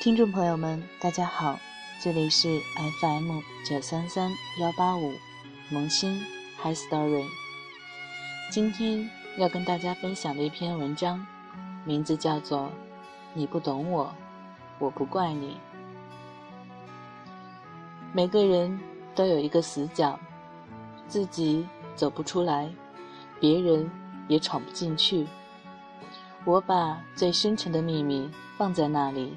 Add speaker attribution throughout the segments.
Speaker 1: 听众朋友们，大家好，这里是 FM 九三三幺八五萌新 Hi Story。今天要跟大家分享的一篇文章，名字叫做《你不懂我，我不怪你》。每个人都有一个死角，自己走不出来，别人也闯不进去。我把最深沉的秘密放在那里，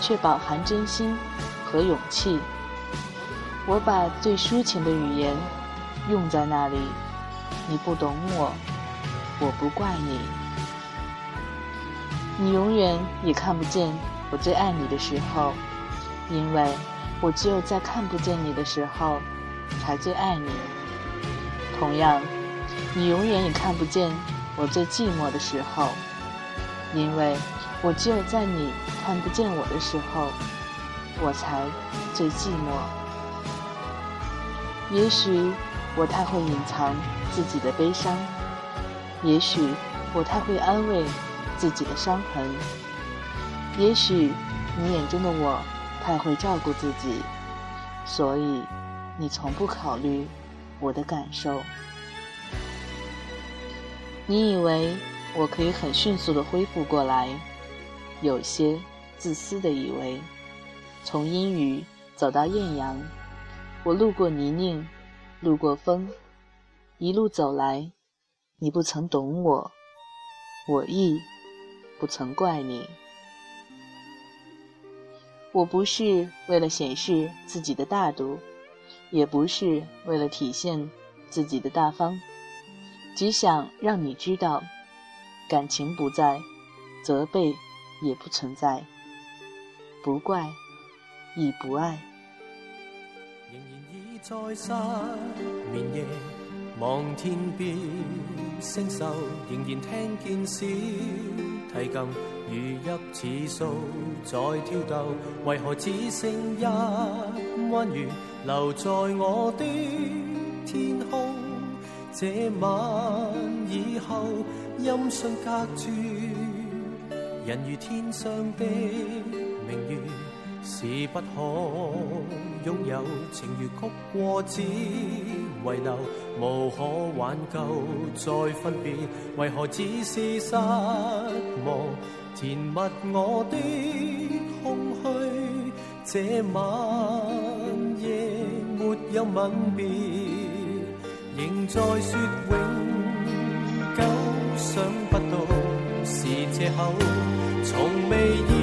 Speaker 1: 却饱含真心和勇气。我把最抒情的语言用在那里，你不懂我，我不怪你。你永远也看不见我最爱你的时候，因为我只有在看不见你的时候，才最爱你。同样，你永远也看不见。我最寂寞的时候，因为我只有在你看不见我的时候，我才最寂寞。也许我太会隐藏自己的悲伤，也许我太会安慰自己的伤痕，也许你眼中的我太会照顾自己，所以你从不考虑我的感受。你以为我可以很迅速的恢复过来，有些自私的以为，从阴雨走到艳阳，我路过泥泞，路过风，一路走来，你不曾懂我，我亦不曾怪你。我不是为了显示自己的大度，也不是为了体现自己的大方。只想让你知道，感情不在，责备也不存在，不怪亦不爱。
Speaker 2: 仍然已在失眠夜，望天边星宿，仍然听见小提琴如泣似诉在挑逗，为何只剩一弯月留在我的天空？这晚以后，音讯隔绝，人如天上的明月，是不可拥有。情如曲过，只遗留，无可挽救。再分别，为何只是失望？填密我的空虚，这晚夜没有吻别。仍在说永久，想不到是借口，从未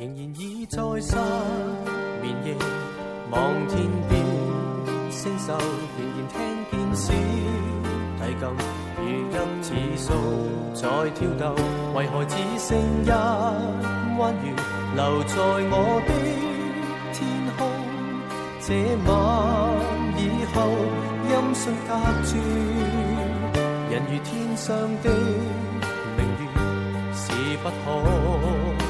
Speaker 2: 仍然倚在失眠夜，望天边星宿，仍然听见小提琴如泣似诉在挑逗，为何只剩一弯月留在我的天空？这晚以后，音讯隔绝，人如天上的明月是不可。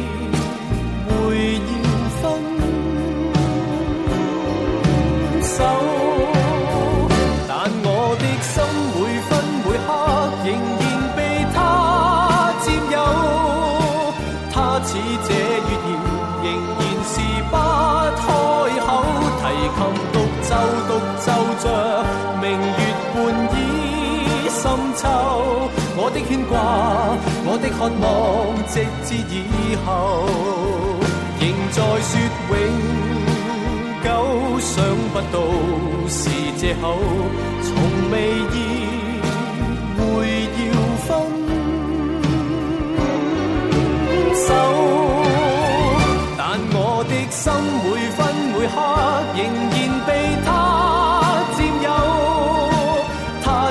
Speaker 2: 深秋，我的牵挂，我的渴望，直至以后，仍在说永。久想不到是借口，从未